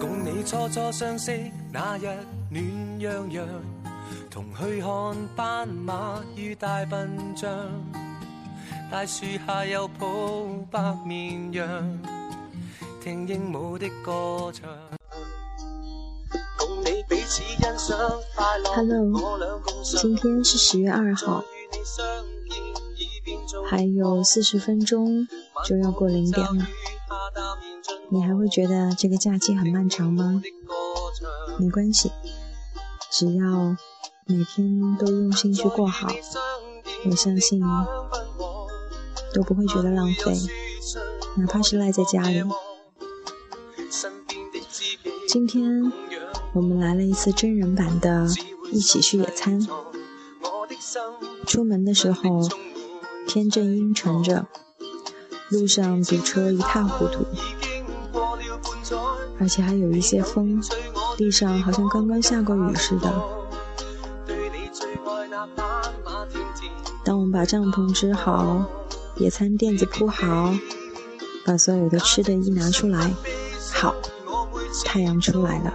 共你初初相识那日暖洋洋，同去看斑马与大笨象，大树下有抱白绵羊，听鹦鹉的歌唱。共你彼此欣赏快乐，Hello，我俩共赏今天是十月二号，还有四十分钟就要过零点了。你还会觉得这个假期很漫长吗？没关系，只要每天都用心去过好，我相信都不会觉得浪费，哪怕是赖在家里。今天我们来了一次真人版的《一起去野餐》。出门的时候，天正阴沉着，路上堵车一塌糊涂，而且还有一些风，地上好像刚刚下过雨似的。当我们把帐篷支好，野餐垫子铺好，把所有的吃的一拿出来，好，太阳出来了，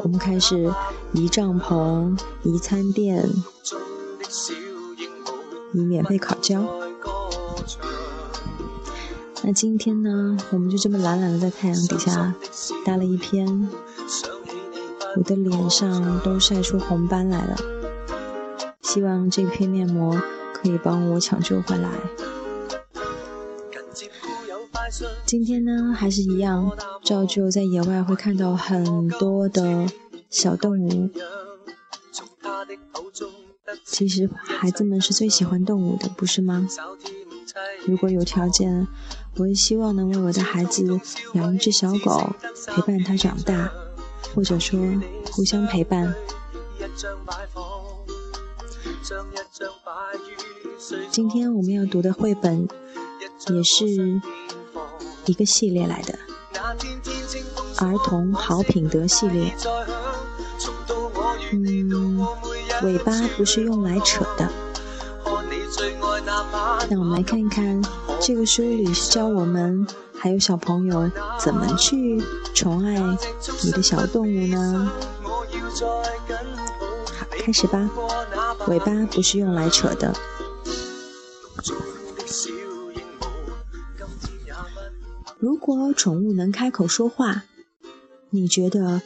我们开始移帐篷、移餐垫，以免被烤焦。那今天呢，我们就这么懒懒的在太阳底下待了一天，我的脸上都晒出红斑来了。希望这片面膜可以帮我抢救回来。今天呢，还是一样，照旧在野外会看到很多的小动物。其实孩子们是最喜欢动物的，不是吗？如果有条件，我也希望能为我的孩子养一只小狗，陪伴他长大，或者说互相陪伴。今天我们要读的绘本也是一个系列来的，儿童好品德系列。嗯，尾巴不是用来扯的。那我们来看一看，这个书里是教我们还有小朋友怎么去宠爱你的小动物呢？好，开始吧。尾巴不是用来扯的。如果宠物能开口说话，你觉得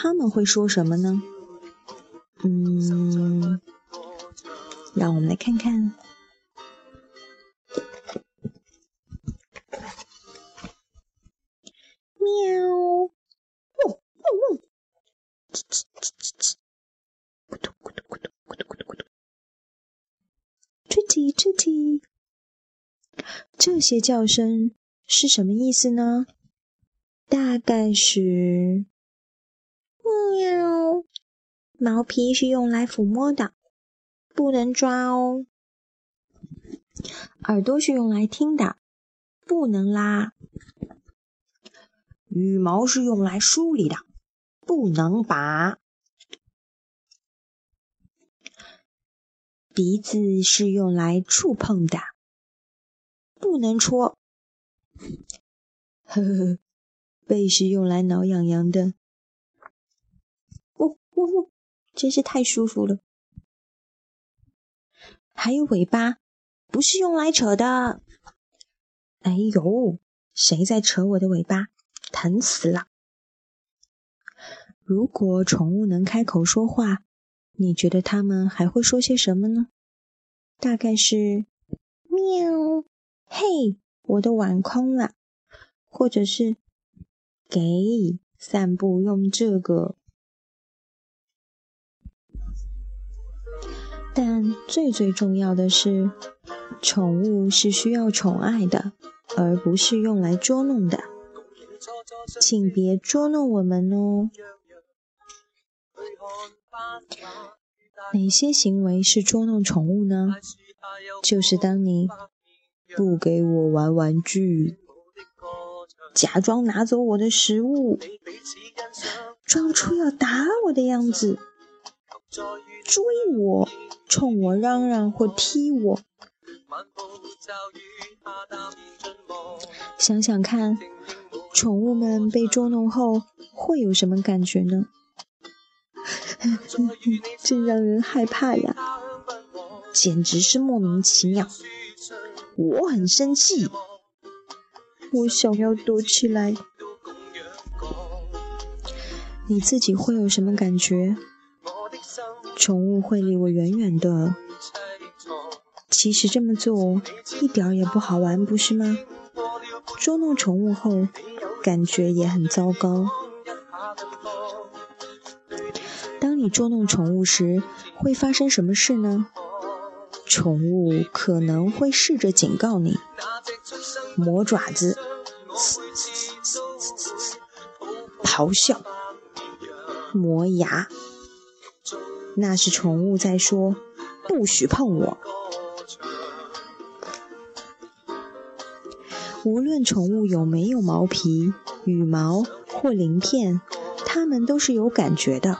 他们会说什么呢？嗯，让我们来看看。喵，呜呜呜，吱吱吱吱吱，咕嘟咕嘟咕嘟咕嘟咕嘟咕嘟，吱叽吱叽。这些叫声是什么意思呢？大概是喵。毛皮是用来抚摸的，不能抓哦。耳朵是用来听的，不能拉。羽毛是用来梳理的，不能拔。鼻子是用来触碰的，不能戳。呵呵呵，背是用来挠痒痒的。喔喔喔，真是太舒服了。还有尾巴，不是用来扯的。哎呦，谁在扯我的尾巴？疼死了！如果宠物能开口说话，你觉得它们还会说些什么呢？大概是喵，嘿，我的碗空了，或者是给散步用这个。但最最重要的是，宠物是需要宠爱的，而不是用来捉弄的。请别捉弄我们哦。哪些行为是捉弄宠物呢？就是当你不给我玩玩具，假装拿走我的食物，装出要打我的样子，追我，冲我嚷嚷或踢我。想想看，宠物们被捉弄后会有什么感觉呢？真让人害怕呀！简直是莫名其妙。我很生气，我想要躲起来。你自己会有什么感觉？宠物会离我远远的。其实这么做一点也不好玩，不是吗？捉弄宠物后，感觉也很糟糕。当你捉弄宠物时，会发生什么事呢？宠物可能会试着警告你，磨爪子、咆哮、磨牙，那是宠物在说：“不许碰我。”无论宠物有没有毛皮、羽毛或鳞片，它们都是有感觉的。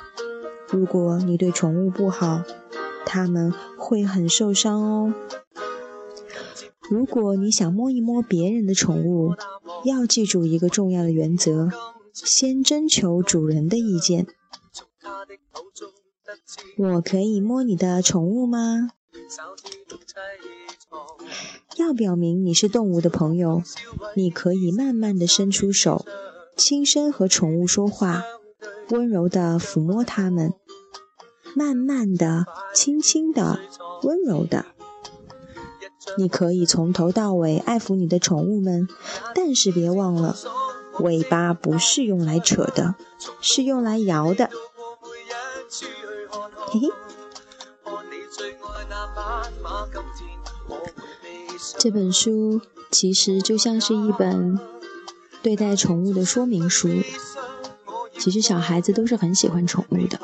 如果你对宠物不好，它们会很受伤哦。如果你想摸一摸别人的宠物，要记住一个重要的原则：先征求主人的意见。我可以摸你的宠物吗？要表明你是动物的朋友，你可以慢慢的伸出手，轻声和宠物说话，温柔的抚摸它们，慢慢的、轻轻的、温柔的。你可以从头到尾爱抚你的宠物们，但是别忘了，尾巴不是用来扯的，是用来摇的。这本书其实就像是一本对待宠物的说明书。其实小孩子都是很喜欢宠物的，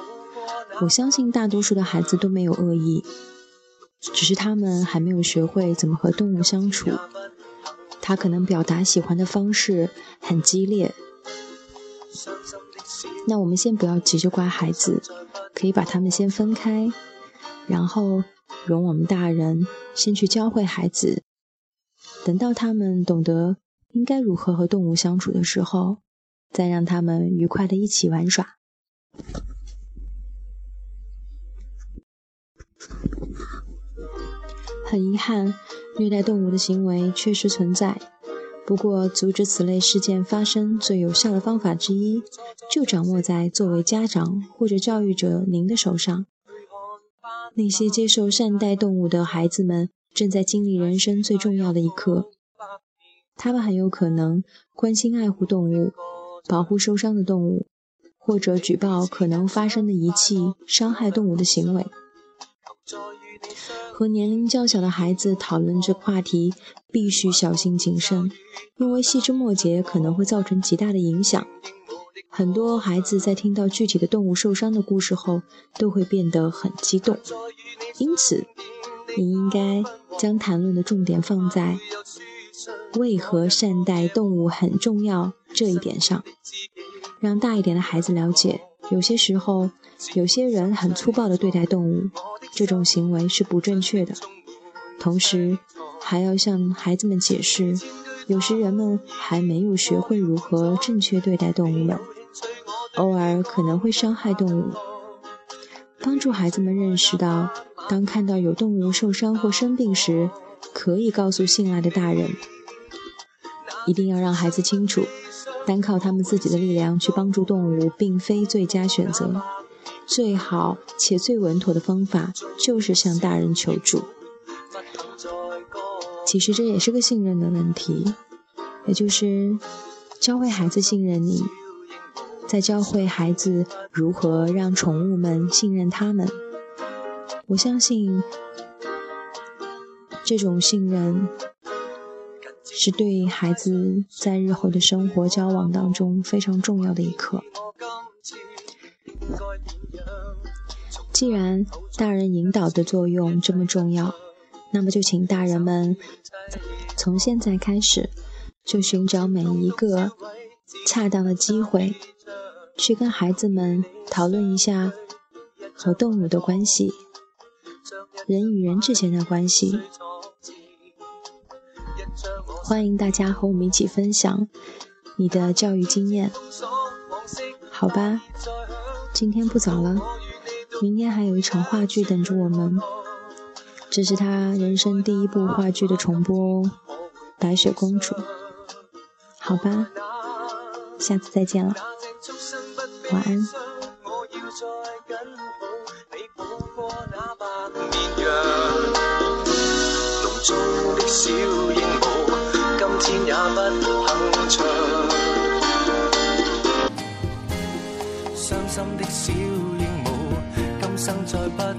我相信大多数的孩子都没有恶意，只是他们还没有学会怎么和动物相处。他可能表达喜欢的方式很激烈。那我们先不要急着怪孩子，可以把他们先分开，然后容我们大人先去教会孩子。等到他们懂得应该如何和动物相处的时候，再让他们愉快的一起玩耍。很遗憾，虐待动物的行为确实存在。不过，阻止此类事件发生最有效的方法之一，就掌握在作为家长或者教育者您的手上。那些接受善待动物的孩子们。正在经历人生最重要的一刻，他们很有可能关心爱护动物，保护受伤的动物，或者举报可能发生的遗弃、伤害动物的行为。和年龄较小的孩子讨论这话题，必须小心谨慎，因为细枝末节可能会造成极大的影响。很多孩子在听到具体的动物受伤的故事后，都会变得很激动，因此。你应该将谈论的重点放在为何善待动物很重要这一点上，让大一点的孩子了解，有些时候有些人很粗暴地对待动物，这种行为是不正确的。同时，还要向孩子们解释，有时人们还没有学会如何正确对待动物们，偶尔可能会伤害动物，帮助孩子们认识到。当看到有动物受伤或生病时，可以告诉信赖的大人。一定要让孩子清楚，单靠他们自己的力量去帮助动物，并非最佳选择。最好且最稳妥的方法就是向大人求助。其实这也是个信任的问题，也就是教会孩子信任你，再教会孩子如何让宠物们信任他们。我相信，这种信任是对孩子在日后的生活交往当中非常重要的一课。既然大人引导的作用这么重要，那么就请大人们从现在开始，就寻找每一个恰当的机会，去跟孩子们讨论一下和动物的关系。人与人之间的关系。欢迎大家和我们一起分享你的教育经验。好吧，今天不早了，明天还有一场话剧等着我们。这是他人生第一部话剧的重播哦，《白雪公主》。好吧，下次再见了，晚安。也不肯唱伤心的小鹦鹉，今生再不。